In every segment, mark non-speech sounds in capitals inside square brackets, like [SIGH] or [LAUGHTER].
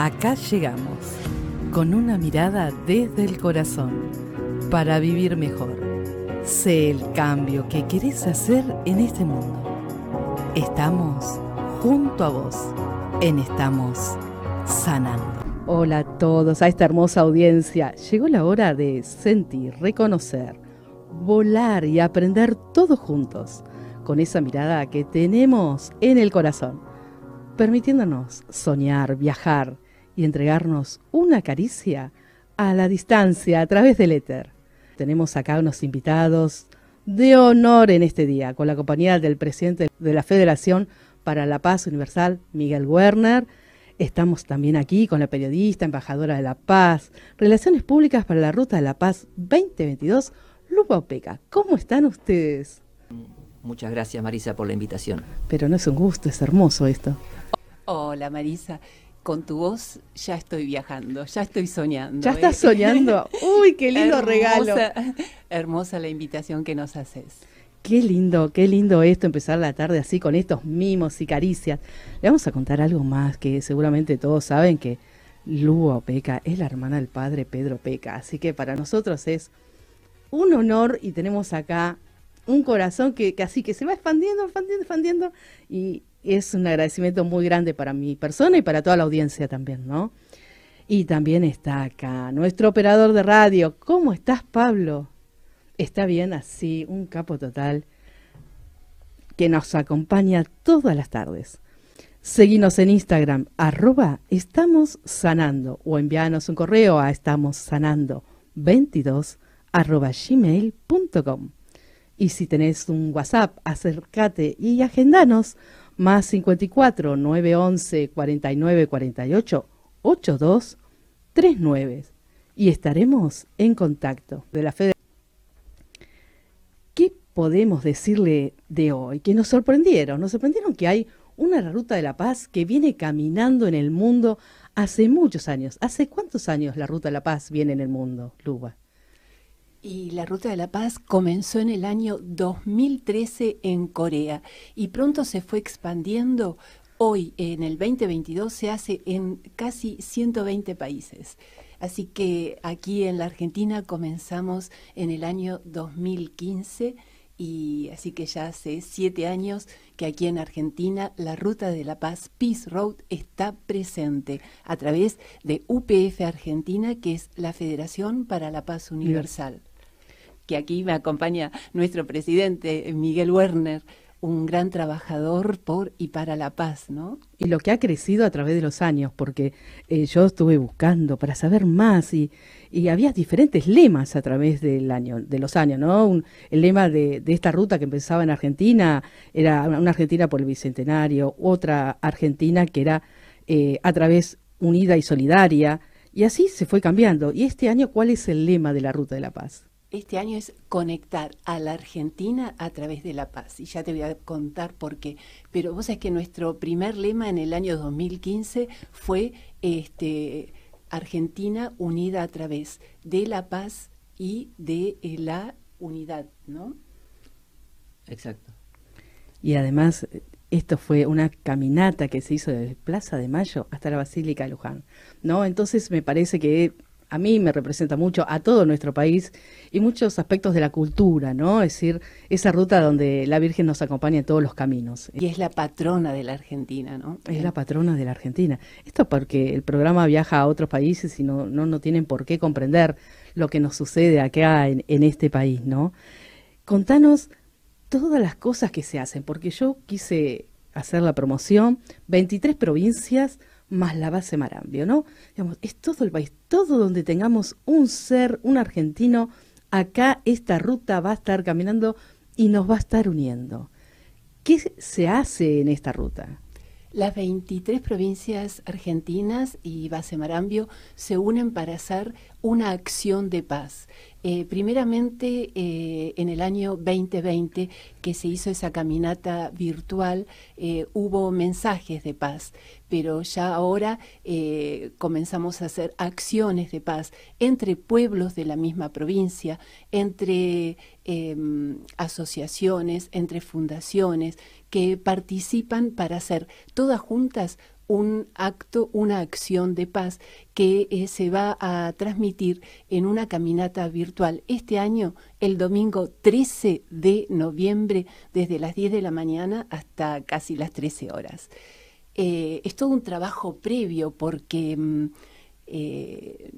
Acá llegamos, con una mirada desde el corazón, para vivir mejor. Sé el cambio que querés hacer en este mundo. Estamos junto a vos en Estamos Sanando. Hola a todos, a esta hermosa audiencia. Llegó la hora de sentir, reconocer, volar y aprender todos juntos, con esa mirada que tenemos en el corazón, permitiéndonos soñar, viajar y entregarnos una caricia a la distancia a través del éter. Tenemos acá unos invitados de honor en este día, con la compañía del presidente de la Federación para la Paz Universal, Miguel Werner. Estamos también aquí con la periodista, embajadora de la paz, Relaciones Públicas para la Ruta de la Paz 2022, Lupa Opeca. ¿Cómo están ustedes? Muchas gracias Marisa por la invitación. Pero no es un gusto, es hermoso esto. Hola Marisa, con tu voz ya estoy viajando, ya estoy soñando. ¿Ya estás ¿eh? soñando? Uy, qué lindo hermosa, regalo. [LAUGHS] Hermosa la invitación que nos haces. Qué lindo, qué lindo esto, empezar la tarde así con estos mimos y caricias. Le vamos a contar algo más que seguramente todos saben que Lugo Opeca es la hermana del padre Pedro Peca. Así que para nosotros es un honor y tenemos acá un corazón que, que así que se va expandiendo, expandiendo, expandiendo y es un agradecimiento muy grande para mi persona y para toda la audiencia también, ¿no? Y también está acá nuestro operador de radio. ¿Cómo estás, Pablo? Está bien así, un capo total que nos acompaña todas las tardes. Seguinos en Instagram, arroba estamos sanando o envíanos un correo a estamos sanando 22 arroba gmail.com. Y si tenés un WhatsApp, acércate y agendanos más 54 911 49 48 82 39 y estaremos en contacto de la Federación. ¿Qué podemos decirle de hoy? Que nos sorprendieron, nos sorprendieron que hay una ruta de la paz que viene caminando en el mundo hace muchos años. ¿Hace cuántos años la ruta de la paz viene en el mundo, Luba? Y la Ruta de la Paz comenzó en el año 2013 en Corea y pronto se fue expandiendo. Hoy, en el 2022, se hace en casi 120 países. Así que aquí en la Argentina comenzamos en el año 2015 y así que ya hace siete años que aquí en Argentina la Ruta de la Paz Peace Road está presente a través de UPF Argentina, que es la Federación para la Paz Universal que aquí me acompaña nuestro presidente Miguel Werner, un gran trabajador por y para la paz, ¿no? Y lo que ha crecido a través de los años, porque eh, yo estuve buscando para saber más y, había diferentes lemas a través del año, de los años, ¿no? el lema de, de, esta ruta que empezaba en Argentina era una Argentina por el Bicentenario, otra Argentina que era eh, a través unida y solidaria, y así se fue cambiando. ¿Y este año cuál es el lema de la Ruta de la Paz? Este año es conectar a la Argentina a través de la paz. Y ya te voy a contar por qué. Pero vos sabés que nuestro primer lema en el año 2015 fue este, Argentina unida a través de la paz y de eh, la unidad, ¿no? Exacto. Y además, esto fue una caminata que se hizo desde Plaza de Mayo hasta la Basílica de Luján, ¿no? Entonces me parece que a mí me representa mucho, a todo nuestro país y muchos aspectos de la cultura, ¿no? Es decir, esa ruta donde la Virgen nos acompaña en todos los caminos. Y es la patrona de la Argentina, ¿no? Es la patrona de la Argentina. Esto porque el programa viaja a otros países y no, no, no tienen por qué comprender lo que nos sucede acá en, en este país, ¿no? Contanos todas las cosas que se hacen, porque yo quise hacer la promoción, 23 provincias, más la base Marambio, ¿no? Digamos, es todo el país, todo donde tengamos un ser, un argentino, acá esta ruta va a estar caminando y nos va a estar uniendo. ¿Qué se hace en esta ruta? Las 23 provincias argentinas y Base Marambio se unen para hacer una acción de paz. Eh, primeramente, eh, en el año 2020, que se hizo esa caminata virtual, eh, hubo mensajes de paz, pero ya ahora comenzamos a hacer acciones de paz entre pueblos de la misma provincia, entre em, asociaciones, entre fundaciones que participan para hacer todas juntas un acto, una acción de paz que eh, se va a transmitir en una caminata virtual este año, el domingo 13 de noviembre, desde las 10 de la mañana hasta casi las 13 horas. Eh, es todo un trabajo previo porque mm, eh,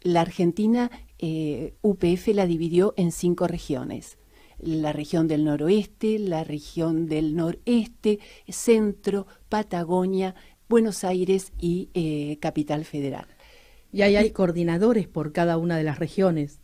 la Argentina, UPF la dividió en cinco regiones la región del noroeste, la región del noreste, centro, Patagonia, Buenos Aires y eh, Capital Federal. Y ahí hay coordinadores por cada una de las regiones.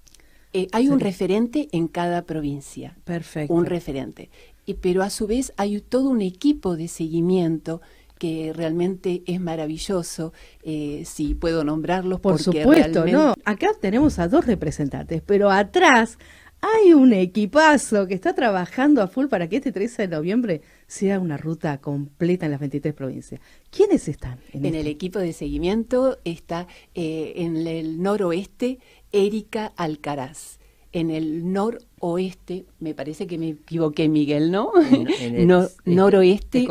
Eh, hay un referente en cada provincia. Perfecto. Un referente. Y, pero a su vez hay todo un equipo de seguimiento que realmente es maravilloso, eh, si puedo nombrarlos. Por supuesto, ¿no? Acá tenemos a dos representantes, pero atrás hay un equipazo que está trabajando a full para que este 13 de noviembre sea una ruta completa en las 23 provincias. ¿Quiénes están? En, el este? equipo de seguimiento está eh, en el noroeste Erika Alcaraz. En el noroeste, me parece que me equivoqué, Miguel, ¿no? En, el, [LAUGHS] noroeste,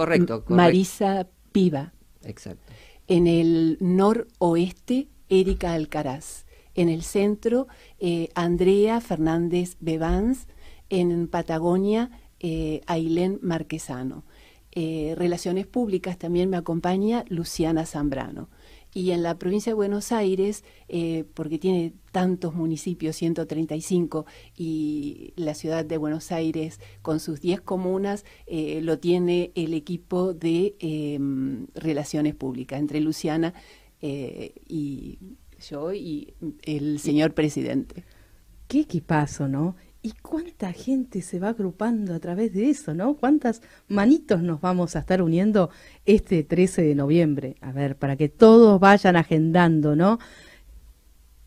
Marisa Piva. Exacto. En el noroeste, Erika Alcaraz en el centro, eh, Andrea Fernández Bevans, en Patagonia, eh, Ailén Marquesano. Eh, Relaciones Públicas también me acompaña Luciana Zambrano. Y en la provincia de Buenos Aires, eh, porque tiene tantos municipios, 135, y la ciudad de Buenos Aires con sus 10 comunas, lo tiene el equipo de em, Relaciones Públicas, entre Luciana y yo y el señor presidente. Qué equipazo, ¿no? ¿Y cuánta gente se va agrupando a través de eso, ¿no? ¿Cuántas manitos nos vamos a estar uniendo este 13 de noviembre? A ver, para que todos vayan agendando, ¿no?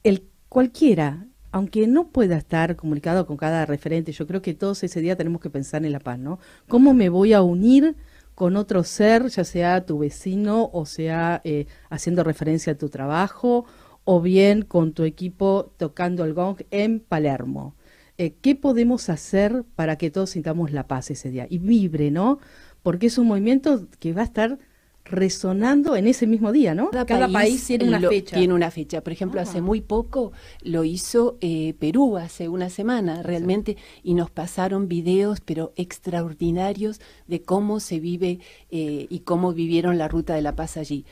El cualquiera, aunque no pueda estar comunicado con cada referente, yo creo que todos ese día tenemos que pensar en la paz, ¿no? ¿Cómo me voy a unir con otro ser, ya sea tu vecino o sea eh, haciendo referencia a tu trabajo o bien con tu equipo tocando el gong en Palermo. Eh, ¿Qué podemos hacer para que todos sintamos la paz ese día? Y vibre, ¿no? Porque es un movimiento que va a estar resonando en ese mismo día, ¿no? Cada, país, tiene una fecha. Tiene una fecha. Por ejemplo, hace ah. muy poco lo hizo eh, Perú, hace una semana, realmente, y nos pasaron videos, pero extraordinarios, de cómo se vive eh, y cómo vivieron la ruta de la paz allí.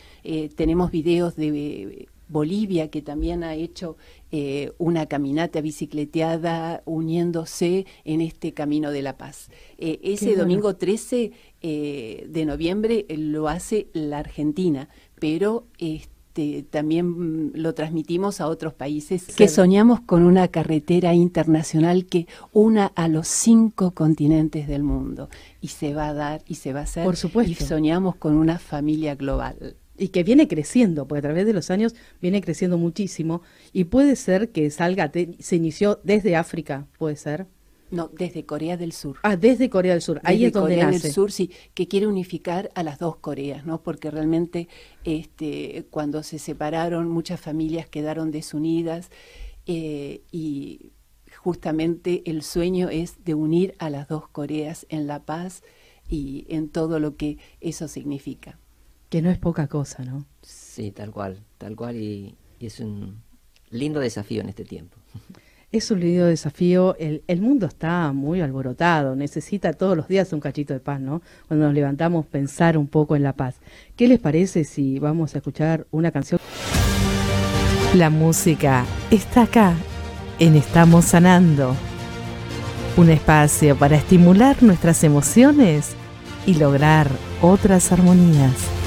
tenemos videos de Bolivia, que también ha hecho eh, una caminata bicicleteada uniéndose en este camino de la paz. Eh, ese domingo 13 eh, de noviembre lo hace la Argentina, pero este, también mm, lo transmitimos a otros países que soñamos con una carretera internacional que una a los cinco continentes del mundo y se va a dar y se va a hacer. Por supuesto. Y soñamos con una familia global y que viene creciendo, porque a través de los años viene creciendo muchísimo, y puede ser que salga, se inició desde África, puede ser. No, desde Corea del Sur. Ah, desde Corea del Sur. Ahí es donde Corea del Sur, sí, que quiere unificar a las dos Coreas, ¿no? Porque realmente, este, cuando se separaron, muchas familias quedaron desunidas eh, y justamente el sueño es de unir a las dos Coreas en la paz y en todo lo que eso significa. Que no es poca cosa, ¿no? Sí, tal cual, tal cual, y, es un lindo desafío en este tiempo. Es un lindo desafío. El, el, mundo está muy alborotado, necesita todos los días un cachito de paz, ¿no? Cuando nos levantamos, pensar un poco en la paz. ¿Qué les parece si vamos a escuchar una canción? La música está acá, en Estamos Sanando. Un espacio para estimular nuestras emociones y lograr otras armonías.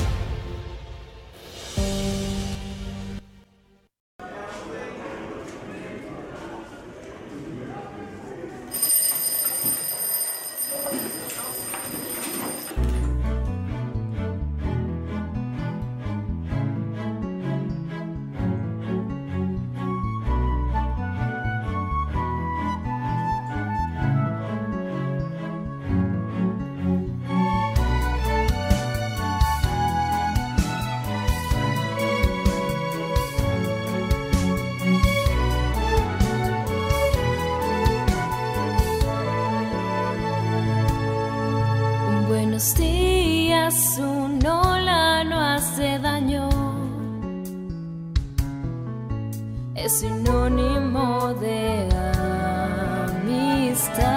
días una ola no hace daño. Es sinónimo de amistad.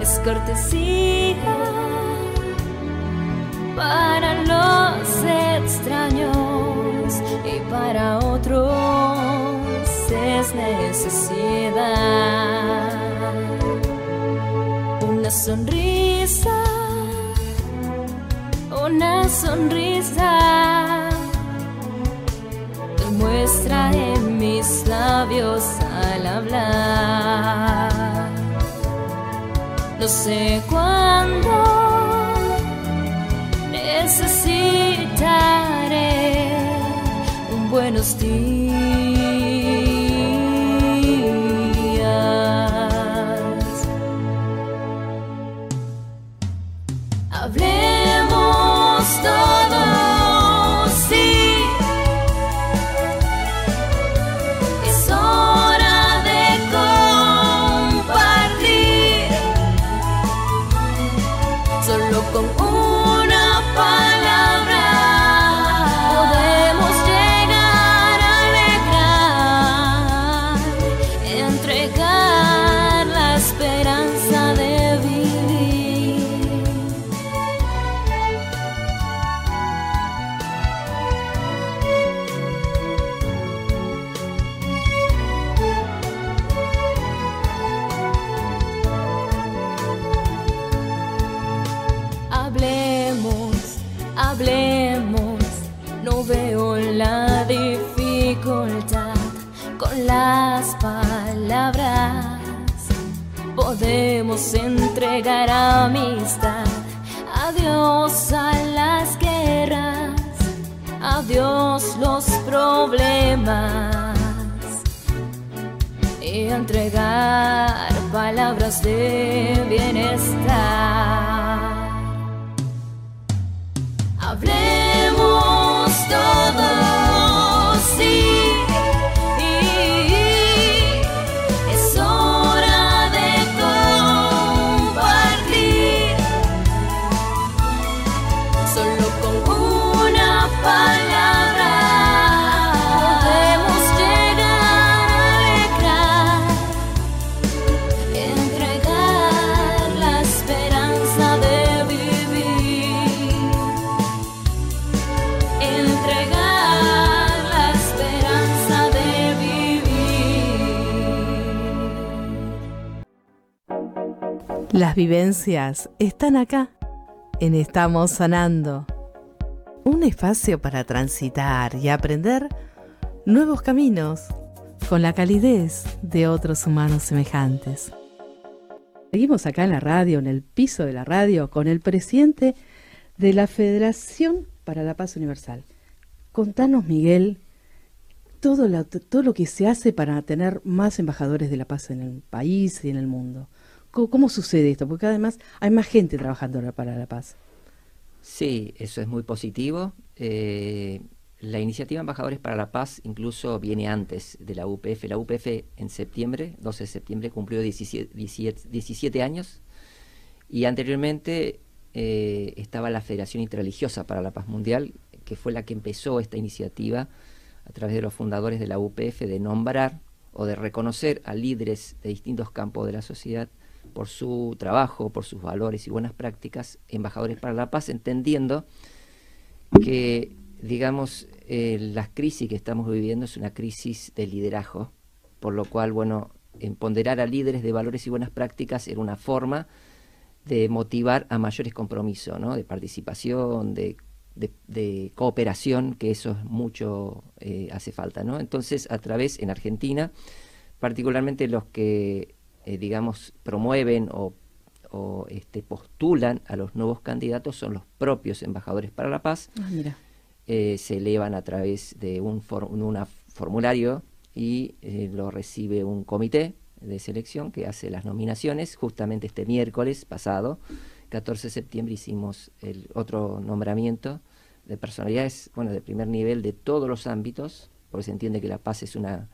Es cortesía para los extraños y para otros es necesidad. Una sonrisa una sonrisa muestra en mis labios al hablar. No sé cuándo necesitaré un buenos días. Podemos entregar amistad. Adiós a las guerras, adiós los problemas. Y entregar palabras de bienestar. Hablemos todos, Las vivencias están acá, en Estamos Sanando. Un espacio para transitar y aprender nuevos caminos con la calidez de otros humanos semejantes. Seguimos acá en la radio, en el piso de la radio, con el presidente de la Federación para la Paz Universal. Contanos, Miguel, todo lo, todo lo que se hace para tener más embajadores de la paz en el país y en el mundo. ¿Cómo, sucede esto? Porque además hay más gente trabajando para la paz. Sí, eso es muy positivo. Eh, la iniciativa Embajadores para la Paz incluso viene antes de la UPF. La UPF en septiembre, 12 de septiembre, cumplió 17, años y anteriormente eh, estaba la Federación Interreligiosa para la Paz Mundial, que fue la que empezó esta iniciativa a través de los fundadores de la UPF de nombrar o de reconocer a líderes de distintos campos de la sociedad por su trabajo, por sus valores y buenas prácticas, embajadores para la paz, entendiendo que, digamos, eh, la crisis que estamos viviendo es una crisis de liderazgo, por lo cual, bueno, empoderar a líderes de valores y buenas prácticas era una forma de motivar a mayores compromisos, ¿no? de participación, de, cooperación, que eso es mucho eh, hace falta. ¿no? Entonces, a través, en Argentina, particularmente los que eh, digamos, promueven o, este, postulan a los nuevos candidatos son los propios embajadores para la paz. Ah, eh, se elevan a través de un formulario y eh, lo recibe un comité de selección que hace las nominaciones. Justamente este miércoles pasado, 14 de septiembre, hicimos el otro nombramiento de personalidades, bueno, de primer nivel de todos los ámbitos, porque se entiende que la paz es una,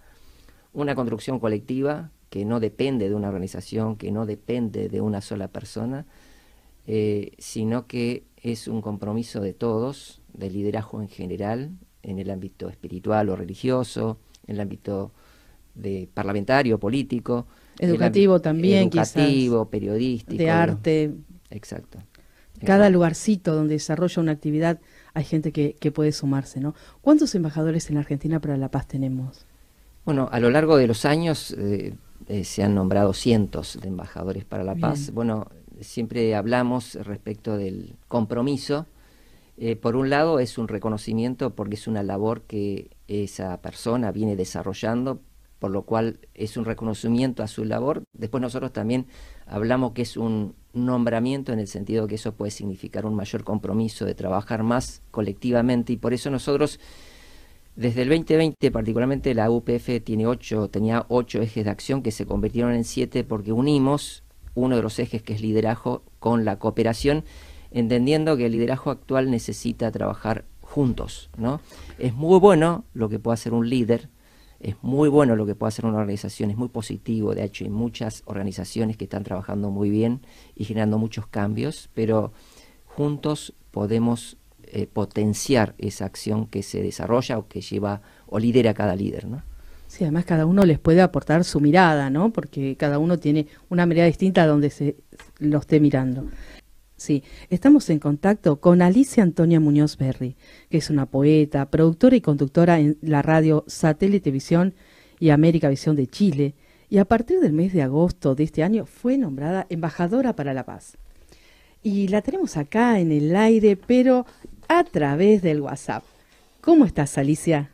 una construcción colectiva que no depende de una organización, que no depende de una sola persona, eh, sino que es un compromiso de todos, de liderazgo en general, en el ámbito espiritual o religioso, en el ámbito de parlamentario, político. Educativo también, Educativo, periodístico. De arte. Exacto. Cada lugarcito donde desarrolla una actividad hay gente que, que puede sumarse, ¿no? ¿Cuántos embajadores en la Argentina para la paz tenemos? Bueno, a lo largo de los años eh, eh, se han nombrado cientos de embajadores para la paz. Bueno, siempre hablamos respecto del compromiso. Eh, por un lado es un reconocimiento porque es una labor que esa persona viene desarrollando, por lo cual es un reconocimiento a su labor. Después nosotros también hablamos que es un nombramiento en el sentido que eso puede significar un mayor compromiso de trabajar más colectivamente y por eso nosotros desde el 2020 particularmente la UPF tiene ocho, tenía ocho ejes de acción que se convirtieron en siete porque unimos uno de los ejes que es liderazgo con la cooperación, entendiendo que el liderazgo actual necesita trabajar juntos, ¿no? Es muy bueno lo que puede hacer un líder, es muy bueno lo que puede hacer una organización, es muy positivo, de hecho hay muchas organizaciones que están trabajando muy bien y generando muchos cambios, pero juntos podemos eh, potenciar esa acción que se desarrolla o que lleva o lidera cada líder, ¿no? Sí, además cada uno les puede aportar su mirada, ¿no? Porque cada uno tiene una mirada distinta a donde se lo esté mirando. Sí, estamos en contacto con Alicia Antonia Muñoz Berry, que es una poeta, productora y conductora en la radio Satélite Visión y América Visión de Chile, y a partir del mes de agosto de este año fue nombrada embajadora para la paz. Y la tenemos acá en el aire, pero a través del WhatsApp. ¿Cómo estás, Alicia?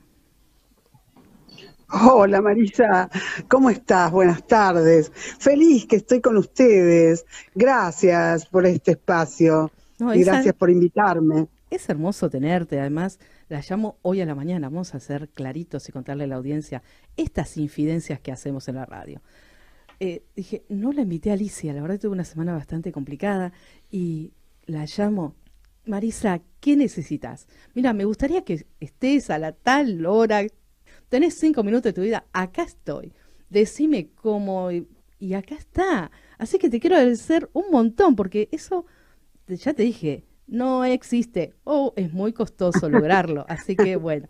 Hola Marisa, ¿cómo estás? Buenas tardes. Feliz que estoy con ustedes. Gracias por este espacio y gracias por invitarme. Es hermoso tenerte, además la llamo hoy a la mañana, vamos a ser claritos y contarle a la audiencia estas infidencias que hacemos en la radio. Eh, dije, no la invité a Alicia, la verdad tuve una semana bastante complicada y la llamo, Marisa, ¿qué necesitas? Mira, me gustaría que estés a la tal hora, tenés cinco minutos de tu vida, acá estoy. Decime cómo y, acá está. Así que te quiero agradecer un montón porque eso, ya te dije, no existe o es muy costoso [LAUGHS] lograrlo. Así que bueno,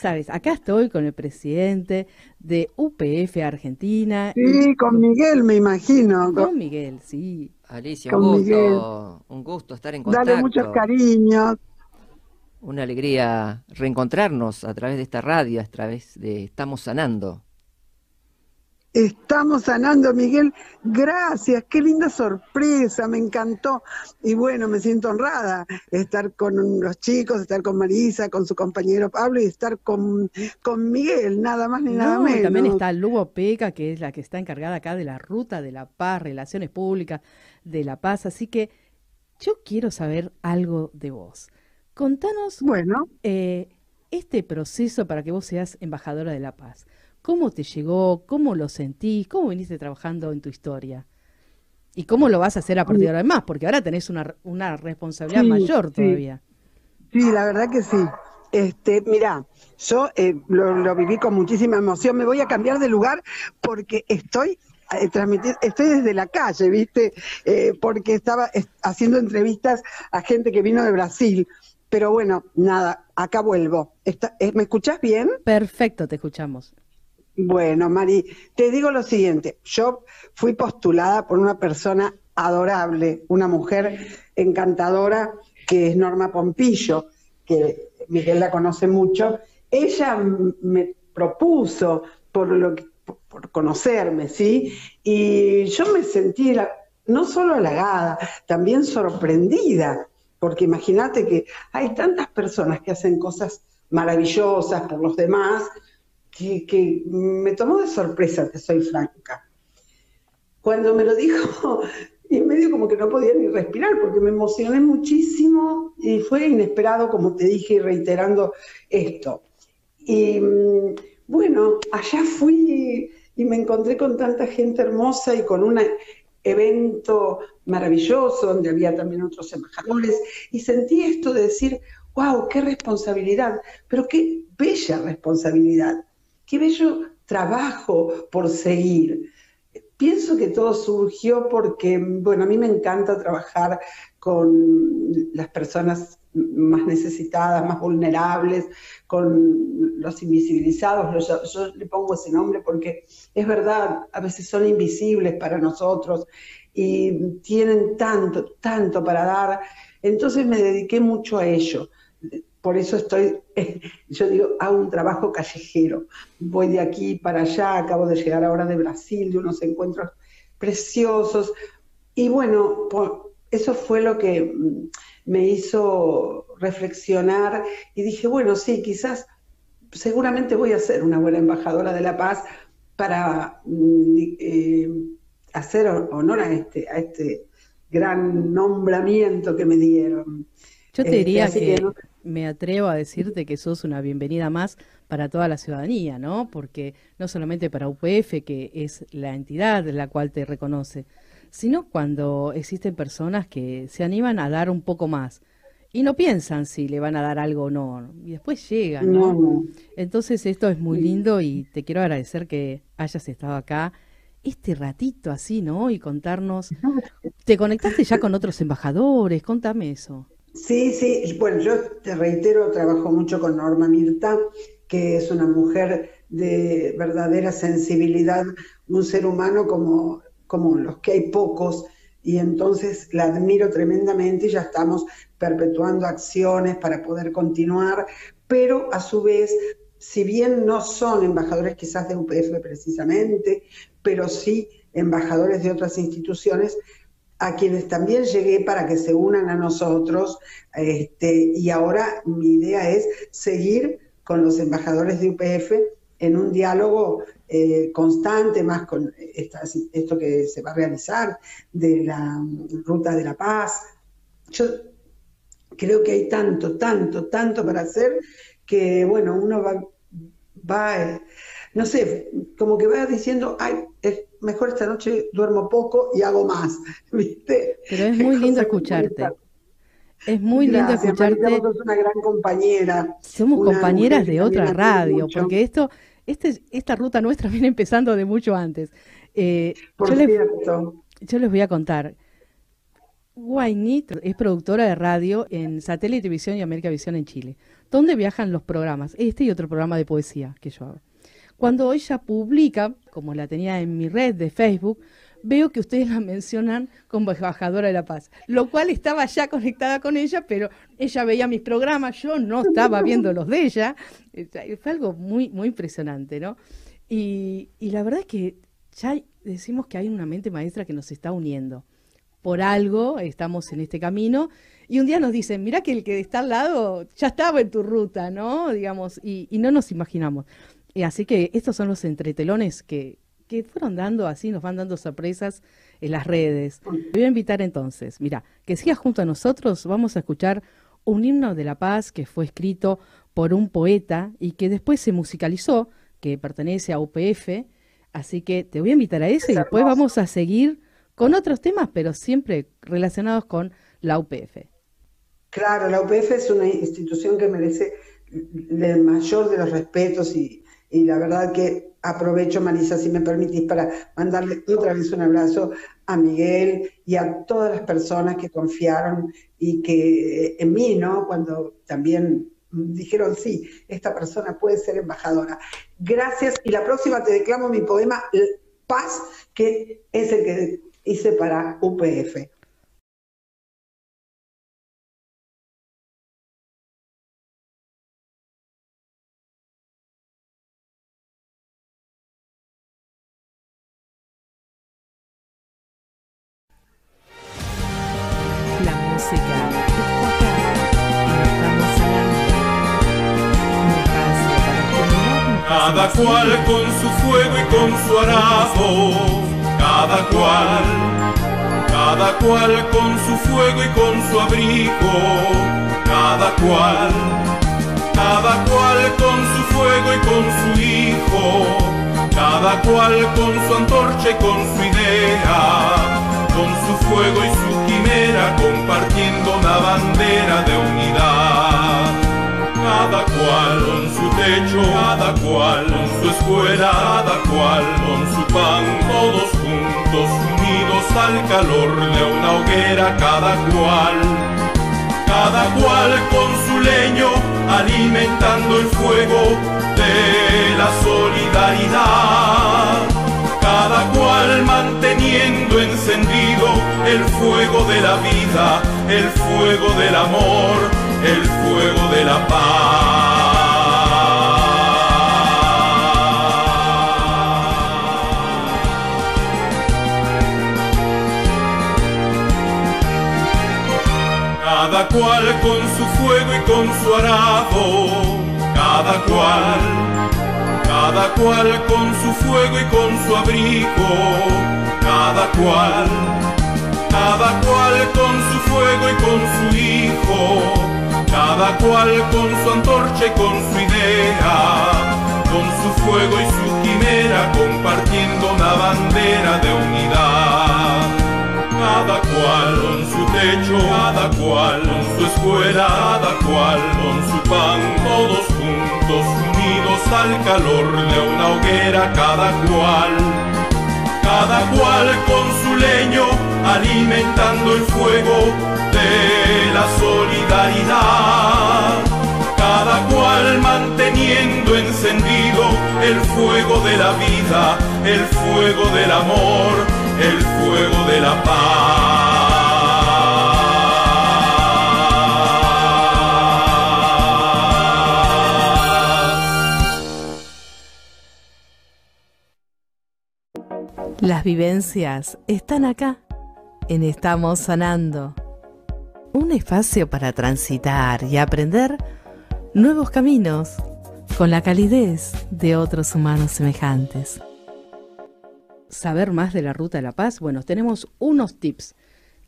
sabes, acá estoy con el presidente de UPF Argentina. Sí, con Miguel, me imagino. Con Miguel, sí. Alicia, un gusto, un gusto estar en contacto. Dale muchos cariños una alegría reencontrarnos a través de esta radio, a través de Estamos Sanando. Estamos sanando, Miguel. Gracias, qué linda sorpresa, me encantó. Y bueno, me siento honrada estar con los chicos, estar con Marisa, con su compañero Pablo y estar con, con Miguel, nada más ni nada menos. También está Lugo Peca, que es la que está encargada acá de la ruta de la paz, relaciones públicas de la paz. Así que yo quiero saber algo de vos. Contanos bueno. Eh, este proceso para que vos seas embajadora de la paz. ¿Cómo te llegó? ¿Cómo lo sentís? ¿Cómo viniste trabajando en tu historia? ¿Y cómo lo vas a hacer a partir de ahora más? Porque ahora tenés una, una responsabilidad mayor todavía. Sí, la verdad que sí. Este, mira, yo eh, lo, viví con muchísima emoción. Me voy a cambiar de lugar porque estoy eh, estoy desde la calle, ¿viste? porque estaba haciendo entrevistas a gente que vino de Brasil. Pero bueno, nada, acá vuelvo. Eh, ¿Me escuchás bien? Perfecto, te escuchamos. Bueno, Mari, te digo lo siguiente. Yo fui postulada por una persona adorable, una mujer encantadora, que es Norma Pompillo, que Miguel la conoce mucho. Ella me propuso por lo por conocerme, ¿sí? Y yo me sentí no solo halagada, también sorprendida porque imagínate que hay tantas personas que hacen cosas maravillosas por los demás que, me tomó de sorpresa, te soy franca. Cuando me lo dijo, [LAUGHS] y medio como que no podía ni respirar porque me emocioné muchísimo y fue inesperado, como te dije, reiterando esto. Y mm, bueno, allá fui y me encontré con tanta gente hermosa y con una evento maravilloso donde había también otros embajadores y sentí esto de decir, wow, qué responsabilidad, pero qué bella responsabilidad, qué bello trabajo por seguir. Pienso que todo surgió porque, bueno, a mí me encanta trabajar con las personas más necesitadas, más vulnerables, con los invisibilizados. Yo, le pongo ese nombre porque es verdad, a veces son invisibles para nosotros y tienen tanto, tanto para dar. Entonces me dediqué mucho a ello. Por eso estoy, [LAUGHS] yo digo, hago un trabajo callejero. Voy de aquí para allá, acabo de llegar ahora de Brasil, de unos encuentros preciosos. Y bueno, eso fue lo que me hizo reflexionar y dije, bueno, sí, quizás, seguramente voy a ser una buena embajadora de la paz para mm, eh, hacer honor a este, a este gran nombramiento que me dieron. Yo te diría este, que, me atrevo a decirte que sos una bienvenida más para toda la ciudadanía, ¿no? Porque no solamente para UPF, que es la entidad la cual te reconoce, sino cuando existen personas que se animan a dar un poco más y no piensan si le van a dar algo o no, y después llegan, ¿no? Entonces esto es muy lindo y te quiero agradecer que hayas estado acá este ratito así, ¿no? Y contarnos, [LAUGHS] ¿te conectaste ya con otros embajadores? Contame eso. Sí, sí, bueno, yo te reitero, trabajo mucho con Norma Mirta, que es una mujer de verdadera sensibilidad, un ser humano como como los que hay pocos, y entonces la admiro tremendamente y ya estamos perpetuando acciones para poder continuar, pero a su vez, si bien no son embajadores quizás de UPF precisamente, pero sí embajadores de otras instituciones, a quienes también llegué para que se unan a nosotros, este, y ahora mi idea es seguir con los embajadores de UPF en un diálogo eh, constante, más con esto que se va a realizar de la ruta de la paz. Yo creo que hay tanto, tanto, tanto para hacer que, bueno, uno va, va eh, no sé, como que va diciendo, ay, es mejor esta noche duermo poco y hago más, [LAUGHS] ¿viste? Pero es muy lindo escucharte. Es muy lindo escucharte. una gran compañera. Somos compañeras de otra radio, porque esto este, esta ruta nuestra [LAUGHS] viene empezando de mucho antes. Eh, yo, les, yo, les, voy a contar. Guainit es productora de radio en Satélite Visión y América Visión en Chile, donde viajan los programas, este y otro programa de poesía que yo hago. Cuando ella publica, como la tenía en mi red de Facebook, veo que ustedes la mencionan como embajadora de la paz, lo cual estaba ya conectada con ella, pero ella veía mis programas, yo no estaba viendo los de ella, fue algo muy, muy impresionante, ¿no? Y, y la verdad es que ya decimos que hay una mente maestra que nos está uniendo. Por algo estamos en este camino y un día nos dicen, mira que el que está al lado ya estaba en tu ruta, ¿no? Digamos, y, y no nos imaginamos. Y así que estos son los entretelones que, que fueron dando así, nos van dando sorpresas en las redes. Te voy a invitar entonces, mira, que sigas junto a nosotros, vamos a escuchar un himno de la paz que fue escrito por un poeta y que después se musicalizó, que pertenece a UPF, así que te voy a invitar a ese y después vamos a seguir con otros temas, pero siempre relacionados con la UPF. Claro, la UPF es una institución que merece el mayor de los respetos y, y la verdad que aprovecho, Marisa, si me permitís, para mandarle otra vez un abrazo a Miguel y a todas las personas que confiaron y que en mí, ¿no? Cuando también dijeron, sí, esta persona puede ser embajadora. Gracias y la próxima te declamo mi poema Paz, que es el que hice para UPF. Cada al calor de una hoguera, cada cual cada cual con su leño alimentando el fuego de la solidaridad, cada cual manteniendo encendido el fuego de la vida, el fuego del amor, el fuego de la paz. Cual con su fuego y con su arado, cada cual, cada cual con su fuego y con su abrigo, cada cual, cada cual con su fuego y con su hijo, cada cual con su antorcha y con su idea, con su fuego y su quimera compartiendo una bandera de unidad cada cual con su techo, cada cual con su escuela, cada cual con su pan, todos juntos unidos al calor de una hoguera, cada cual, cada cual con su leño, alimentando el fuego de la solidaridad. Cada cual manteniendo encendido el fuego de la vida, el fuego del amor, el fuego de la paz. Las vivencias están acá, en Estamos Sanando. Un espacio para transitar y aprender nuevos caminos con la calidez de otros humanos semejantes saber más de la Ruta de la Paz, bueno, tenemos unos tips.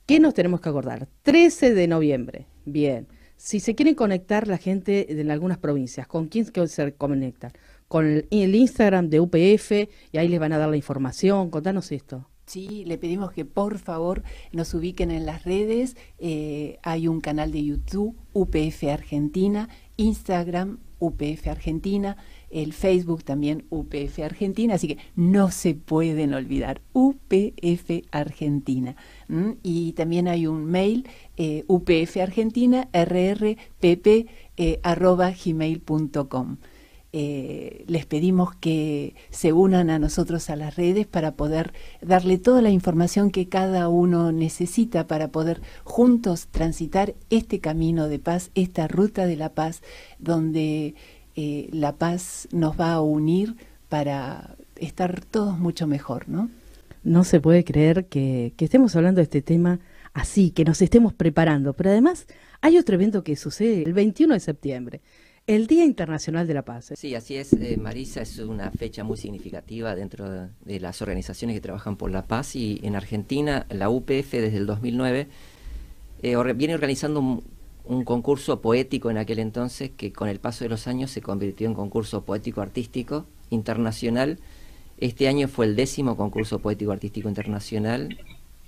¿Qué nos tenemos que acordar? 13 de noviembre. Bien. Si se quieren conectar la gente de algunas provincias, ¿con quién se conectan? Con el, Instagram de UPF y ahí les van a dar la información. Contanos esto. Sí, le pedimos que por favor nos ubiquen en las redes. Eh, hay un canal de YouTube, UPF Argentina, Instagram, UPF Argentina el Facebook también UPF Argentina, así que no se pueden olvidar, UPF Argentina. Y también hay un mail, eh, UPF Argentina, rrpp, eh, gmail.com. Eh, les pedimos que se unan a nosotros a las redes para poder darle toda la información que cada uno necesita para poder juntos transitar este camino de paz, esta ruta de la paz, donde eh, la paz nos va a unir para estar todos mucho mejor, ¿no? No se puede creer que, estemos hablando de este tema así, que nos estemos preparando, pero además hay otro evento que sucede el 21 de septiembre, el Día Internacional de la Paz. Sí, así es, eh, Marisa, es una fecha muy significativa dentro de, las organizaciones que trabajan por la paz y en Argentina la UPF desde el 2009 eh, viene organizando un concurso poético en aquel entonces que con el paso de los años se convirtió en concurso poético artístico internacional. Este año fue el décimo concurso poético artístico internacional,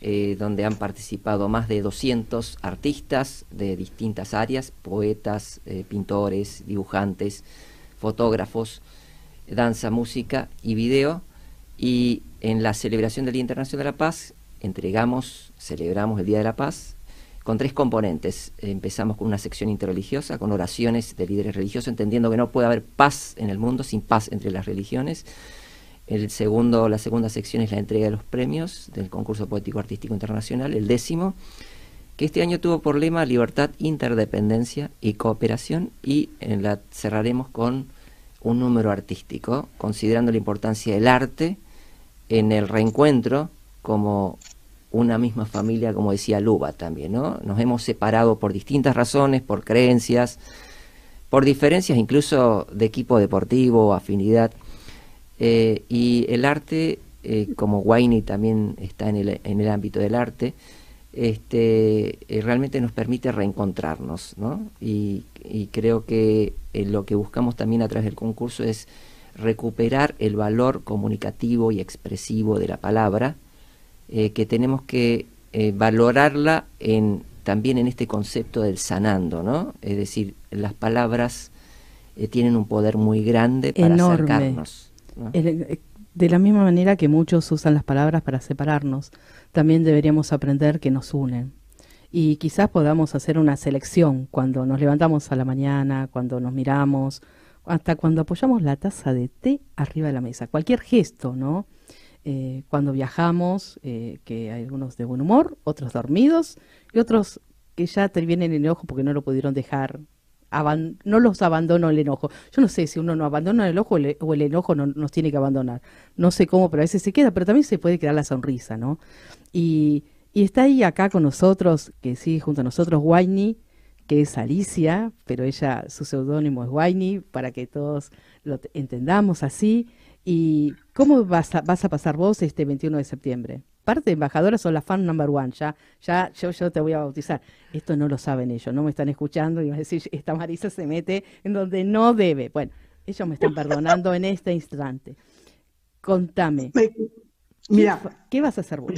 eh, donde han participado más de 200 artistas de distintas áreas, poetas, eh, pintores, dibujantes, fotógrafos, danza, música y video. Y en la celebración del Día Internacional de la Paz entregamos, celebramos el Día de la Paz con tres componentes. Empezamos con una sección interreligiosa, con oraciones de líderes religiosos, entendiendo que no puede haber paz en el mundo sin paz entre las religiones. El segundo, la segunda sección es la entrega de los premios del concurso poético artístico internacional, el décimo, que este año tuvo por lema libertad, interdependencia y cooperación, y en la cerraremos con un número artístico, considerando la importancia del arte en el reencuentro como una misma familia, como decía Luba también, ¿no? Nos hemos separado por distintas razones, por creencias, por diferencias incluso de equipo deportivo, afinidad. Eh, y el arte, eh, como Wayne también está en el, en el ámbito del arte, este, eh, realmente nos permite reencontrarnos, ¿no? Y, y creo que lo que buscamos también a través del concurso es recuperar el valor comunicativo y expresivo de la palabra, eh, que tenemos que eh, valorarla en, también en este concepto del sanando, ¿no? Es decir, las palabras eh, tienen un poder muy grande para acercarnos. de la misma manera que muchos usan las palabras para separarnos, también deberíamos aprender que nos unen. y quizás podamos hacer una selección cuando nos levantamos a la mañana, cuando nos miramos, hasta cuando apoyamos la taza de té arriba de la mesa. Cualquier gesto, ¿no? Eh, cuando viajamos, eh, que hay algunos de buen humor, otros dormidos y otros que ya te vienen en el enojo porque no lo pudieron dejar. no los abandonó el enojo. Yo no sé si uno no abandona el enojo o el, enojo no, nos tiene que abandonar. No sé cómo, pero a veces se queda, pero también se puede quedar la sonrisa, ¿no? Y, y está ahí acá con nosotros, que sí, junto a nosotros, Waini, que es Alicia, pero ella, su seudónimo es Waini, para que todos lo entendamos así. ¿Y cómo vas a, vas a pasar vos este 21 de septiembre? Parte de embajadoras son la fan number one, ya, ya yo, yo te voy a bautizar. Esto no lo saben ellos, no me están escuchando y van a decir, esta Marisa se mete en donde no debe. Bueno, ellos me están perdonando en este instante. Contame. Mira, ¿qué, vas a hacer vos?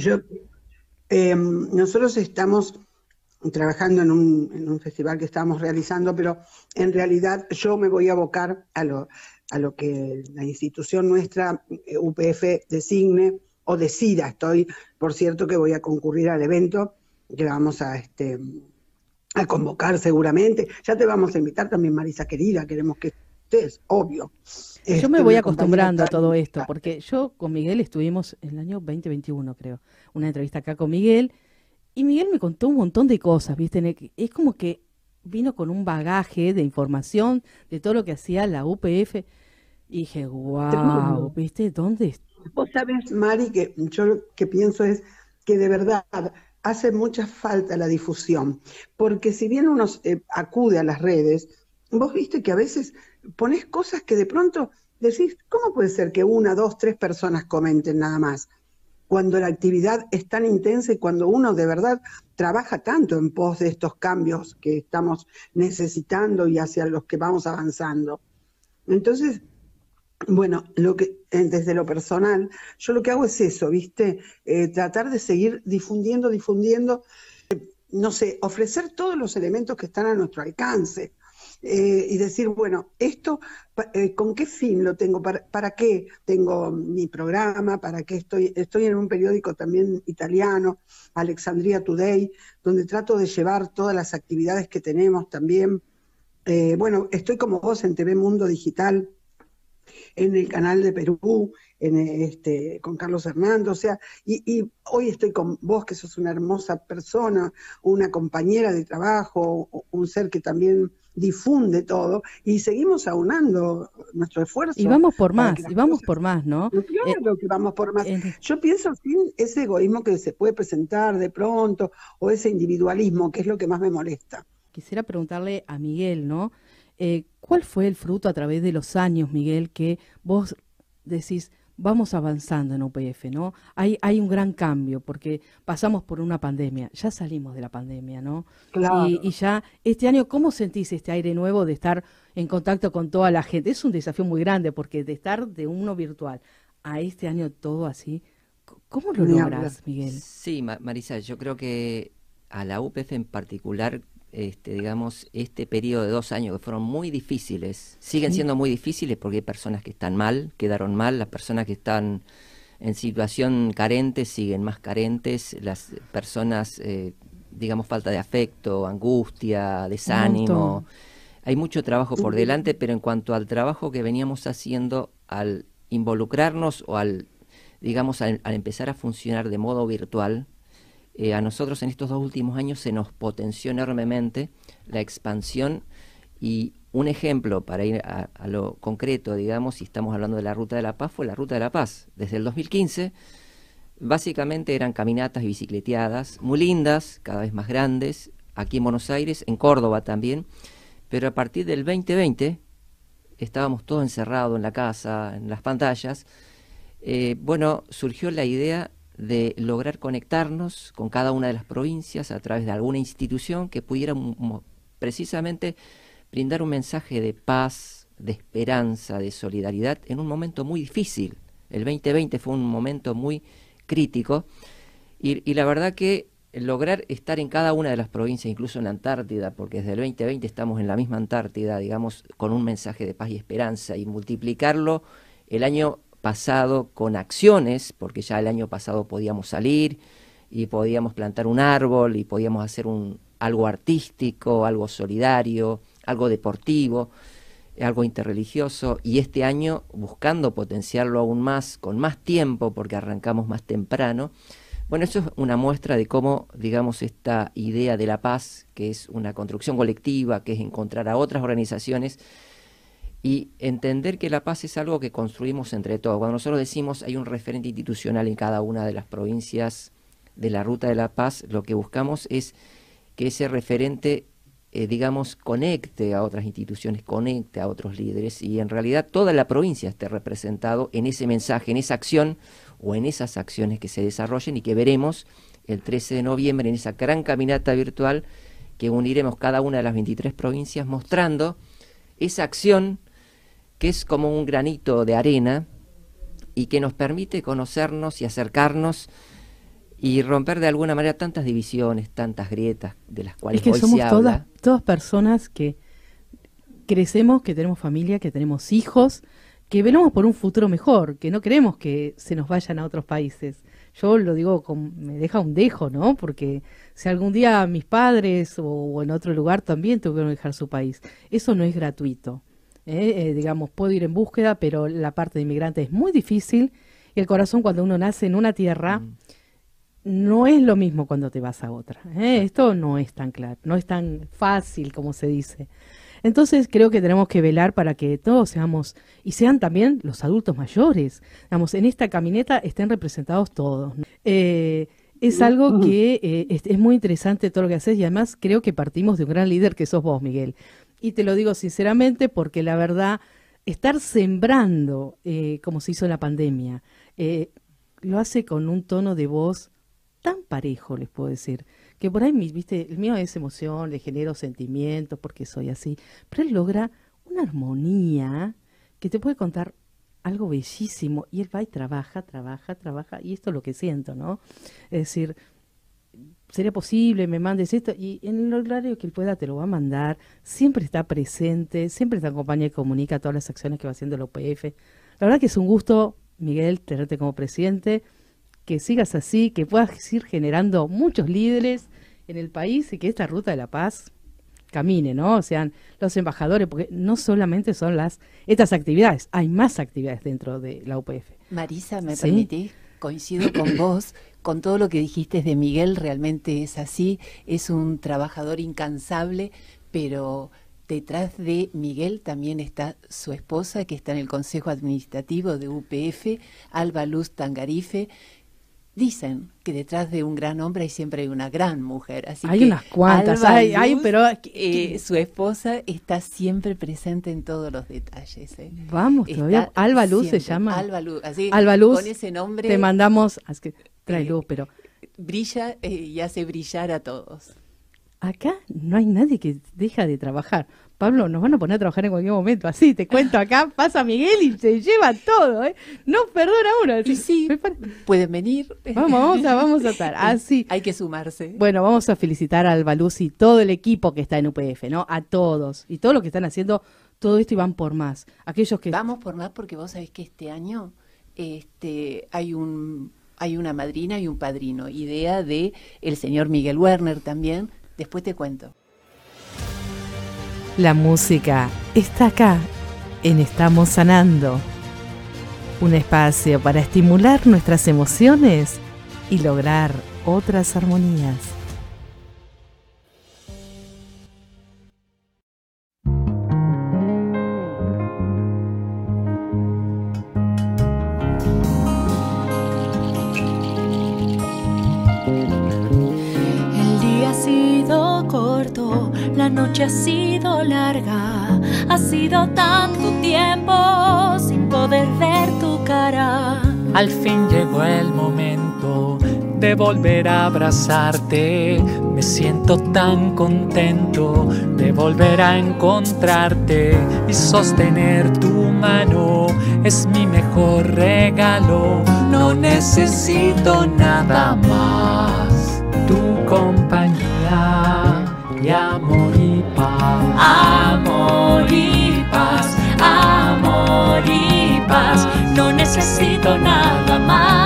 Em, nosotros estamos trabajando en un, en un, festival que estamos realizando, pero en realidad yo me voy a abocar a lo, a lo que la institución nuestra, eh, UPF, designe o decida. Estoy, por cierto, que voy a concurrir al evento que vamos a, este, a convocar seguramente. Ya te vamos a invitar también, Marisa querida, queremos que estés, obvio. Yo me este, voy acostumbrando a todo esto, porque yo con Miguel estuvimos en el año 2021, creo, una entrevista acá con Miguel, y Miguel me contó un montón de cosas, ¿viste? Es como que vino con un bagaje de información de todo lo que hacía la UPF. Y dije, wow, ¿viste? ¿Dónde? Vos sabés, Mari, que yo lo que pienso es que de verdad hace mucha falta la difusión, porque si bien uno eh, acude a las redes, vos viste que a veces pones cosas que de pronto decís, ¿cómo puede ser que una, dos, tres personas comenten nada más? Cuando la actividad es tan intensa y cuando uno de verdad trabaja tanto en pos de estos cambios que estamos necesitando y hacia los que vamos avanzando. Entonces, bueno, lo que eh, desde lo personal, yo lo que hago es eso, ¿viste? Eh, tratar de seguir difundiendo, difundiendo, eh, no sé, ofrecer todos los elementos que están a nuestro alcance. Y decir, bueno, esto, ¿con qué fin lo tengo? ¿Para, qué tengo mi programa? ¿Para qué estoy? Estoy en un periódico también italiano, Alexandria Today, donde trato de llevar todas las actividades que tenemos también. bueno, estoy como vos en TV Mundo Digital, en el canal de Perú, en este, con Carlos Hernando, o sea, y, hoy estoy con vos, que sos una hermosa persona, una compañera de trabajo, un ser que también difunde todo, y seguimos aunando nuestro esfuerzo. Y vamos por más, y vamos por más, ¿no? Claro eh, que vamos por más. Yo pienso sin ese egoísmo que se puede presentar de pronto, o ese individualismo, que es lo que más me molesta. Quisiera preguntarle a Miguel, ¿no? Eh, ¿Cuál fue el fruto a través de los años, Miguel, que vos decís, vamos avanzando en UPF, ¿no? Hay, hay un gran cambio porque pasamos por una pandemia, ya salimos de la pandemia, ¿no? Claro. Y, ya este año, ¿cómo sentís este aire nuevo de estar en contacto con toda la gente? Es un desafío muy grande porque de estar de uno virtual a este año todo así, ¿cómo lo logras, Miguel? Sí, Marisa, yo creo que a la UPF en particular este, digamos, este periodo de dos años que fueron muy difíciles, siguen siendo muy difíciles porque hay personas que están mal, quedaron mal, las personas que están en situación carente siguen más carentes, las personas, eh, digamos, falta de afecto, angustia, desánimo. Hay mucho trabajo por delante, pero en cuanto al trabajo que veníamos haciendo al involucrarnos o al, digamos, al empezar a funcionar de modo virtual, eh, a nosotros en estos dos últimos años se nos potenció enormemente la expansión. Y un ejemplo para ir a, lo concreto, digamos, si estamos hablando de la Ruta de la Paz, fue la Ruta de la Paz. Desde el 2015, básicamente eran caminatas y bicicleteadas, muy lindas, cada vez más grandes, aquí en Buenos Aires, en Córdoba también, pero a partir del 2020, estábamos todos encerrados en la casa, en las pantallas, eh, bueno, surgió la idea de lograr conectarnos con cada una de las provincias a través de alguna institución que pudiera precisamente brindar un mensaje de paz, de esperanza, de solidaridad en un momento muy difícil. El 2020 fue un momento muy crítico y, la verdad que lograr estar en cada una de las provincias, incluso en la Antártida, porque desde el 2020 estamos en la misma Antártida, digamos, con un mensaje de paz y esperanza y multiplicarlo el año pasado con acciones, porque ya el año pasado podíamos salir, y podíamos plantar un árbol y podíamos hacer un, algo artístico, algo solidario, algo deportivo, algo interreligioso y este año buscando potenciarlo aún más, con más tiempo, porque arrancamos más temprano. Bueno, eso es una muestra de cómo, digamos, esta idea de la paz, que es una construcción colectiva, que es encontrar a otras organizaciones y entender que la paz es algo que construimos entre todos. Cuando nosotros decimos hay un referente institucional en cada una de las provincias de la Ruta de la Paz, lo que buscamos es que ese referente, eh, digamos, conecte a otras instituciones, conecte a otros líderes y en realidad toda la provincia esté representado en ese mensaje, en esa acción o en esas acciones que se desarrollen y que veremos el 13 de noviembre en esa gran caminata virtual que uniremos cada una de las 23 provincias mostrando esa acción que es como un granito de arena y que nos permite conocernos y acercarnos y romper de alguna manera tantas divisiones, tantas grietas de las cuales es que hoy somos se habla. todas, todas personas que crecemos, que tenemos familia, que tenemos hijos, que velamos por un futuro mejor, que no queremos que se nos vayan a otros países. Yo lo digo, con, me deja un dejo, ¿no? Porque si algún día mis padres o, o en otro lugar también tuvieron que dejar su país, eso no es gratuito. ¿Eh? Eh, digamos, puedo ir en búsqueda, pero la parte de inmigrante es muy difícil y el corazón cuando uno nace en una tierra Mm. no es lo mismo cuando te vas a otra. ¿eh? Esto no es tan claro, no es tan fácil como se dice. Entonces creo que tenemos que velar para que todos seamos, y sean también los adultos mayores, digamos, en esta camineta estén representados todos. Eh, es algo que es, es muy interesante todo lo que haces y además creo que partimos de un gran líder que sos vos, Miguel. Y te lo digo sinceramente porque la verdad, estar sembrando, eh, como se hizo en la pandemia, eh, lo hace con un tono de voz tan parejo, les puedo decir, que por ahí, viste, el mío es emoción, le genero sentimientos porque soy así, pero él logra una armonía que te puede contar algo bellísimo y él va y trabaja, trabaja, trabaja y esto es lo que siento, ¿no? Es decir, sería posible, me mandes esto, y en el horario que él pueda te lo va a mandar, siempre está presente, siempre te acompaña y comunica todas las acciones que va haciendo el OPF. La verdad que es un gusto, Miguel, tenerte como presidente, que sigas así, que puedas ir generando muchos líderes en el país y que esta ruta de la paz camine, ¿no? O sean los embajadores, porque no solamente son las estas actividades, hay más actividades dentro de la UPF. Marisa, ¿me Sí. permitís? Coincido con [COUGHS] vos, con todo lo que dijiste de Miguel, realmente es así, es un trabajador incansable, pero detrás de Miguel también está su esposa, que está en el Consejo Administrativo de UPF, Alba Luz Tangarife. Dicen que detrás de un gran hombre hay siempre hay una gran mujer. Así Hay que unas cuantas, Alba hay- hay, pero- eh, su esposa está siempre presente en todos los detalles. ¿eh? Vamos, Está todavía Alba Luz se llama. Alba Luz, así, Alba Luz, con ese nombre Te mandamos, es que trae eh, luz, pero brilla eh, y hace brillar a todos. acá no hay nadie que deja de trabajar. Pablo, nos van a poner a trabajar en cualquier momento, así te cuento acá, pasa Miguel y se lleva todo, ¿eh? No perdona uno. así, Y sí, pueden venir. Vamos, vamos a, vamos a estar [LAUGHS] así. Hay que sumarse. Bueno, vamos a felicitar a Alba Luz y todo el equipo que está en UPF, ¿no? A todos. Y todos los que están haciendo todo esto y van por más. Aquellos que... Vamos por más porque vos sabés que este año este, hay un hay una madrina y un padrino, idea de el señor Miguel Werner también. Después te cuento. La música está acá, en Estamos Sanando. Un espacio para estimular nuestras emociones y lograr otras armonías. La noche ha sido larga, ha sido tanto tiempo sin poder ver tu cara. Al fin llegó el momento de volver a abrazarte. Me siento tan contento de volver a encontrarte y sostener tu mano. Es mi mejor regalo. No necesito nada más. Tu compañía y amor. Amor y paz, amor y paz. No necesito nada más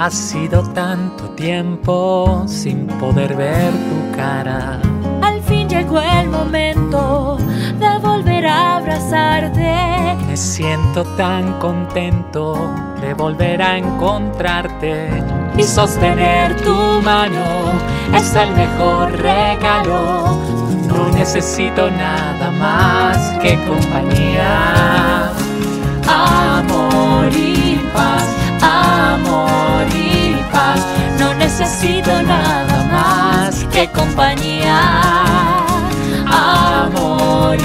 Ha sido tanto tiempo sin poder ver tu cara. Al fin llegó el momento de volver a abrazarte. Me siento tan contento de volver a encontrarte y sostener tu mano es el mejor regalo. No necesito nada más que compañía. Amor necesito nada más que compañía. Amor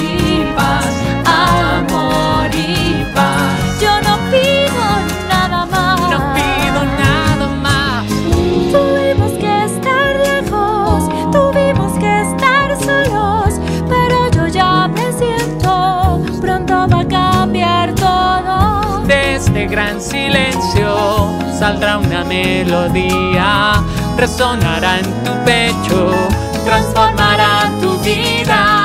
silencio saldrá una melodía, resonará en tu pecho, transformará tu vida.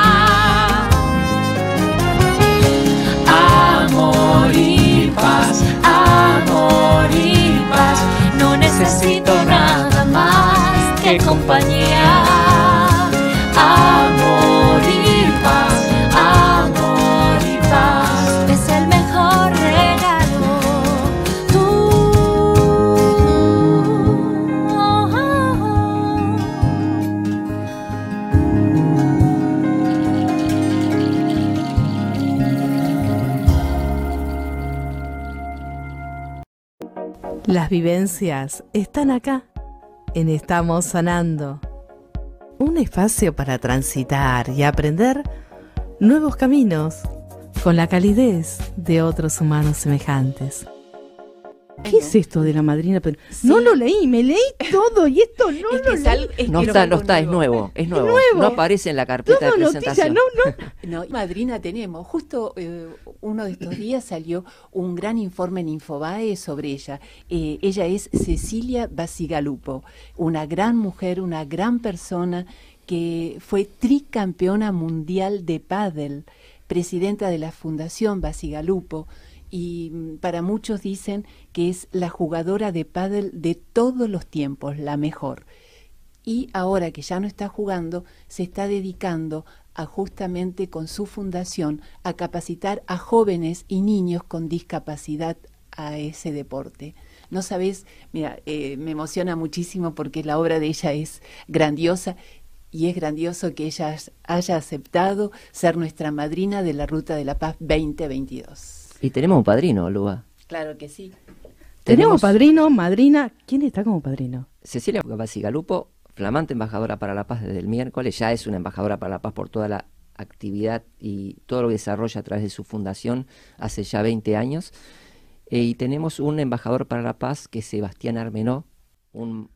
Están acá, en Estamos Sanando. Un espacio para transitar y aprender nuevos caminos con la calidez de otros humanos semejantes. ¿Qué es esto de la madrina? Sí. No lo leí, me leí todo y esto no [LAUGHS] Es que lo leí. es No está, no está, es nuevo, es nuevo. nuevo. No aparece en la carpeta Todo de noticia, presentación. no, no. [LAUGHS] No, madrina tenemos. Justo eh, uno de estos días salió un gran informe en Infobae sobre ella. Eh, ella es Cecilia Basigalupo, una gran mujer, una gran persona que fue tricampeona mundial de pádel, presidenta de la Fundación Basigalupo y mm, para muchos dicen que es la jugadora de pádel de todos los tiempos, la mejor y ahora que ya no está jugando, se está dedicando a justamente con su fundación a capacitar a jóvenes y niños con discapacidad a ese deporte. No sabes, mira, eh, me emociona muchísimo porque la obra de ella es grandiosa y es grandioso que ella haya aceptado ser nuestra madrina de la Ruta de la Paz 2022. Y tenemos un padrino, Luba. Claro que sí. Tenemos padrino, madrina. ¿Quién está como padrino? Cecilia Basigalupo, flamante embajadora para la paz desde el miércoles, ya es una embajadora para la paz por toda la actividad y todo lo que desarrolla a través de su fundación hace ya 20 años. Eh, y tenemos un embajador para la paz que es Sebastián Armenó, un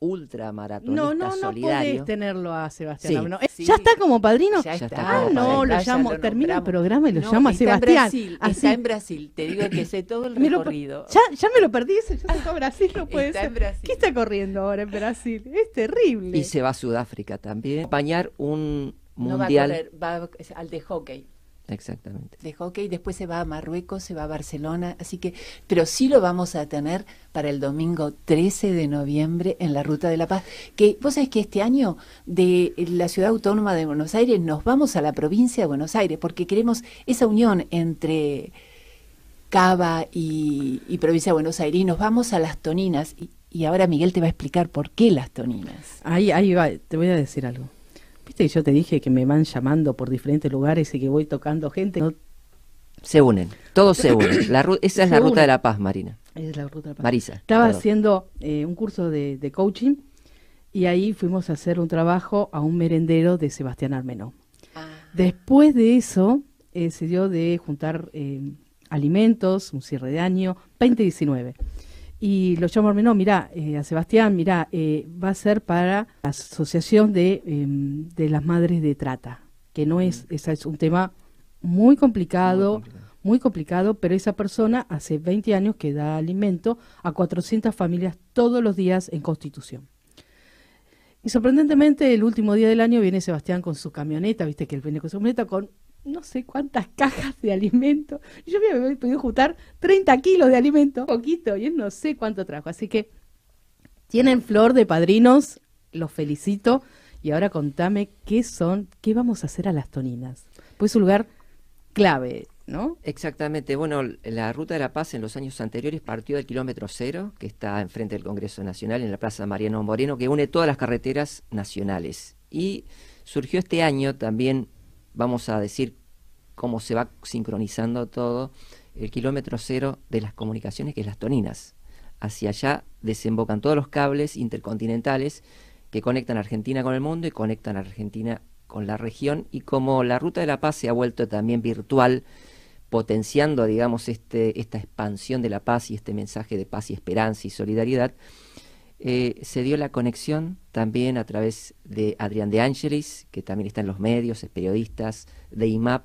ultramaratonista No, no, no solidario. podés tenerlo a Sebastián. Sí. Armenó. Eh, Sí. ¿Ya está como padrino? Ya Ya está. Ah, como no, padrino. lo Ya llamo, lo termina el programa y lo No, llama está Sebastián. En Brasil, Así. Está en Brasil, te digo que sé todo el [LAUGHS] Me lo- recorrido. ya, ya me lo perdí, ese, ya se fue a Brasil, no puede Está ser. en Brasil. ¿Qué está corriendo ahora en Brasil? Es terrible. Y se va a Sudáfrica también. Acompañar un No va a mundial. correr, va es al de hockey. Exactamente. De hockey, después se va a Marruecos, se va a Barcelona, así que, pero sí lo vamos a tener para el domingo 13 de noviembre en la Ruta de la Paz. Que vos sabés que este año de la Ciudad Autónoma de Buenos Aires nos vamos a la provincia de Buenos Aires porque queremos esa unión entre Cava y, y provincia de Buenos Aires y nos vamos a las Toninas. Y, y ahora Miguel te va a explicar por qué las Toninas. Ahí, ahí va, te voy a decir algo. Viste que yo te dije que me van llamando por diferentes lugares y que voy tocando gente. No, Se unen, todos se unen. [COUGHS] La esa es la ruta unen. de la paz, Marina. es la ruta de la paz. Marisa. Estaba perdón. haciendo eh, un curso de, de coaching y ahí fuimos a hacer un trabajo a un merendero de Sebastián Armenó. Después de eso, eh, se dio de juntar eh, alimentos, un cierre de año, 2019. Y lo llamo Armenó, mira, eh, a Sebastián, mira, eh, va a ser para la Asociación de, em, de las Madres de Trata, que no es, esa es un tema muy complicado, Muy complicado. muy complicado, pero esa persona hace 20 años que da alimento a 400 familias todos los días en Constitución. Y sorprendentemente, el último día del año viene Sebastián con su camioneta, viste que él viene con su camioneta, con no sé cuántas [LAUGHS] cajas de alimento. Yo me había podido juntar 30 kilos de alimento, poquito, y él no sé cuánto trajo. Así que tienen flor de padrinos, los felicito. Y ahora contame qué son, qué vamos a hacer a las toninas. Pues es un lugar clave, ¿no? Exactamente. Bueno, la Ruta de la Paz en los años anteriores partió del kilómetro cero, que está enfrente del Congreso Nacional, en la Plaza Mariano Moreno, que une todas las carreteras nacionales. Y surgió este año también, vamos a decir, cómo se va sincronizando todo, el kilómetro cero de las comunicaciones, que es las toninas. Hacia allá desembocan todos los cables intercontinentales que conectan a Argentina con el mundo y conectan a Argentina con la región y como la Ruta de la Paz se ha vuelto también virtual, potenciando, digamos, este, esta expansión de la paz y este mensaje de paz y esperanza y solidaridad, eh, se dio la conexión también a través de Adrián de Angelis, que también está en los medios, es periodista, de IMAP,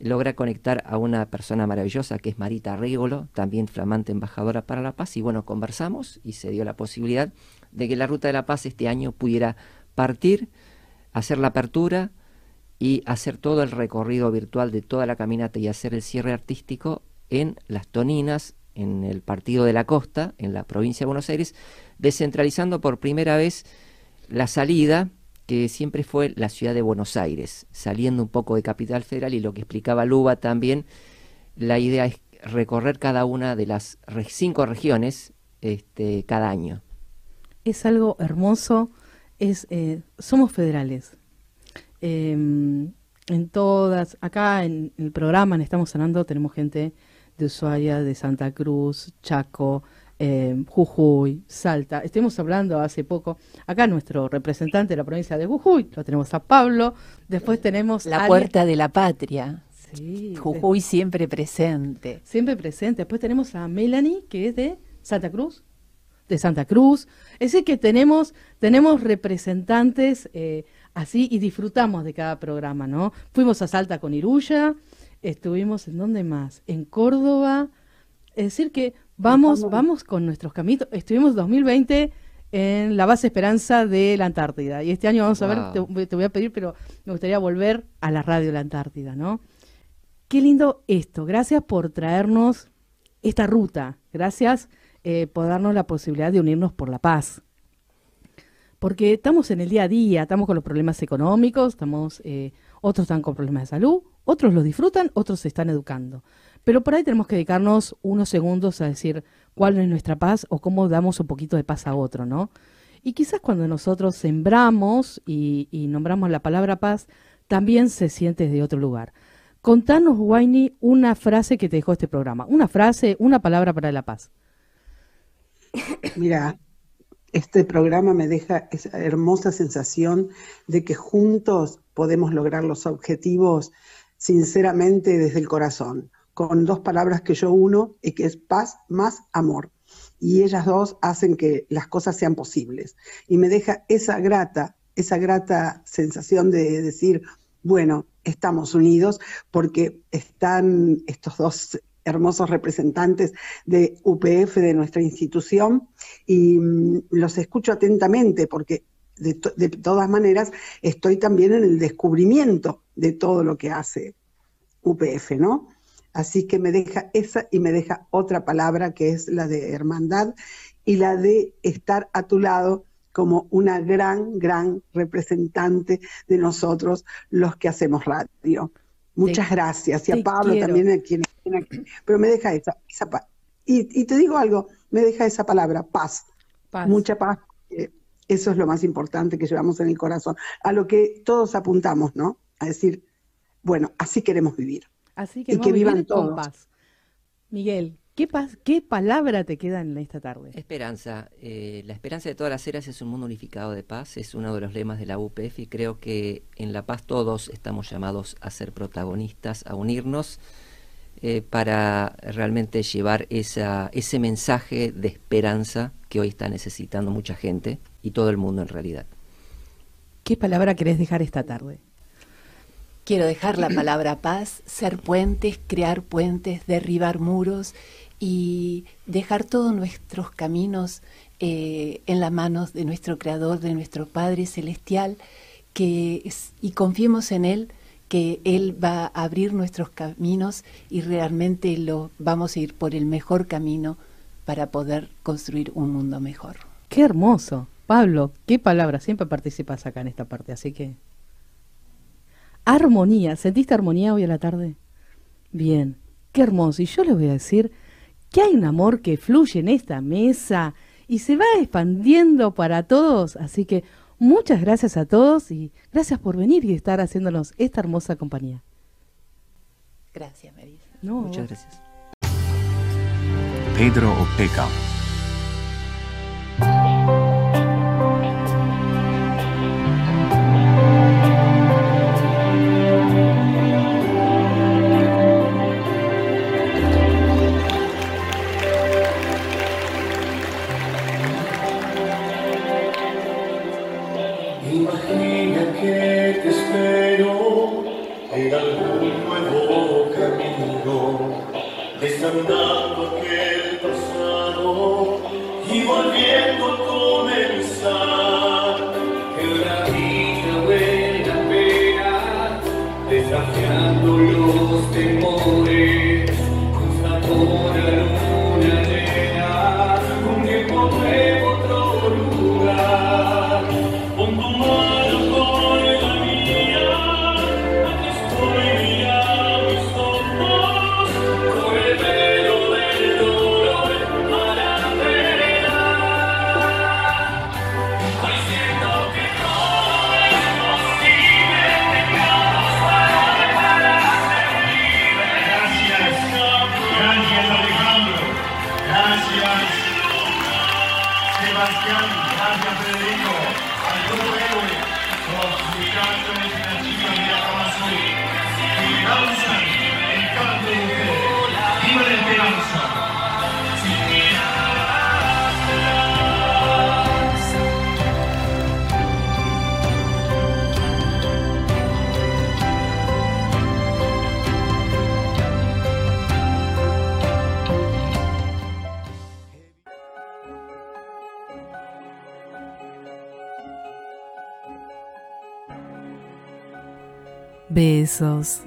logra conectar a una persona maravillosa que es Marita Régolo, también flamante embajadora para la paz, y bueno, conversamos y se dio la posibilidad de que la Ruta de la Paz este año pudiera partir, hacer la apertura y hacer todo el recorrido virtual de toda la caminata y hacer el cierre artístico en Las Toninas, en el Partido de la Costa, en la provincia de Buenos Aires, descentralizando por primera vez la salida que siempre fue la ciudad de Buenos Aires, saliendo un poco de Capital Federal y lo que explicaba Luba también, la idea es recorrer cada una de las cinco regiones este, cada año es algo hermoso, es eh, somos federales. Em, en todas, acá en, el programa en Estamos Sanando tenemos gente de Ushuaia, de Santa Cruz, Chaco, em, Jujuy, Salta. Estuvimos hablando hace poco, acá nuestro representante de la provincia de Jujuy, lo tenemos a Pablo, después tenemos... La Puerta de la Patria. Sí, Jujuy siempre presente. Siempre presente. Después tenemos a Melanie, que es de Santa Cruz de Santa Cruz. Es decir, que tenemos, tenemos representantes eh, así y disfrutamos de cada programa, ¿no? Fuimos a Salta con Iruya, estuvimos en dónde más, en Córdoba. Es decir, que vamos, vamos con nuestros caminos. Estuvimos 2020 en la base Esperanza de la Antártida. Y este año vamos a ver, te, te, voy a pedir, pero me gustaría volver a la radio de la Antártida, ¿no? Qué lindo esto. Gracias por traernos esta ruta. Gracias eh, por darnos la posibilidad de unirnos por la paz. Porque estamos en el día a día, estamos con los problemas económicos, estamos, eh, otros están con problemas de salud, otros los disfrutan, otros se están educando. Pero por ahí tenemos que dedicarnos unos segundos a decir cuál es nuestra paz o cómo damos un poquito de paz a otro, ¿no? Y quizás cuando nosotros sembramos y, nombramos la palabra paz, también se siente desde otro lugar. Contanos, Waini, una frase que te dejó este programa. Una frase, una palabra para la paz. [COUGHS] Mira, este programa me deja esa hermosa sensación de que juntos podemos lograr los objetivos sinceramente desde el corazón, con dos palabras que yo uno y que es paz más amor. Y ellas dos hacen que las cosas sean posibles. Y me deja esa grata, esa grata sensación de decir, bueno, estamos unidos porque están estos dos hermosos representantes de UPF, de nuestra institución, y mm, los escucho atentamente porque de, todas maneras estoy también en el descubrimiento de todo lo que hace UPF, ¿no? Así que me deja esa y me deja otra palabra que es la de hermandad y la de estar a tu lado como una gran, gran representante de nosotros los que hacemos radio. Muchas gracias. Y a Pablo también, a quien, pero me deja esa, esa paz. Y, te digo algo, me deja esa palabra, paz. Mucha paz. Eso es lo más importante que llevamos en el corazón. A lo que todos apuntamos, ¿no? A decir, bueno, así queremos vivir. Así que, y que vivan todos. paz. Miguel, ¿Qué, ¿Qué, palabra te queda en esta tarde? Esperanza. Eh, la esperanza de todas las eras es un mundo unificado de paz, es uno de los lemas de la UPF y creo que en la paz todos estamos llamados a ser protagonistas, a unirnos eh, para realmente llevar esa, ese mensaje de esperanza que hoy está necesitando mucha gente y todo el mundo en realidad. ¿Qué palabra querés dejar esta tarde? Quiero dejar la palabra paz, ser puentes, crear puentes, derribar muros y dejar todos nuestros caminos eh, en las manos de nuestro Creador, de nuestro Padre Celestial, que y confiemos en Él, que Él va a abrir nuestros caminos y realmente lo vamos a ir por el mejor camino para poder construir un mundo mejor. Qué hermoso. Pablo, qué palabra, siempre participas acá en esta parte, así que... Armonía, ¿sentiste armonía hoy a la tarde? Bien, qué hermoso. Y yo les voy a decir que hay un amor que fluye en esta mesa y se va expandiendo para todos, así que muchas gracias a todos y gracias por venir y estar haciéndonos esta hermosa compañía. Gracias, Marisa. Muchas gracias. Pedro Opeca. Los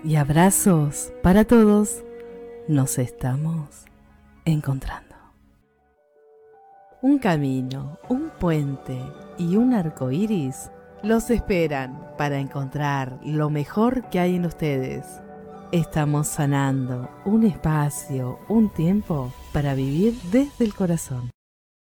y abrazos para todos. Nos estamos encontrando. Un camino, un puente y un arco iris los esperan para encontrar lo mejor que hay en ustedes. Estamos sanando un espacio, un tiempo para vivir desde el corazón.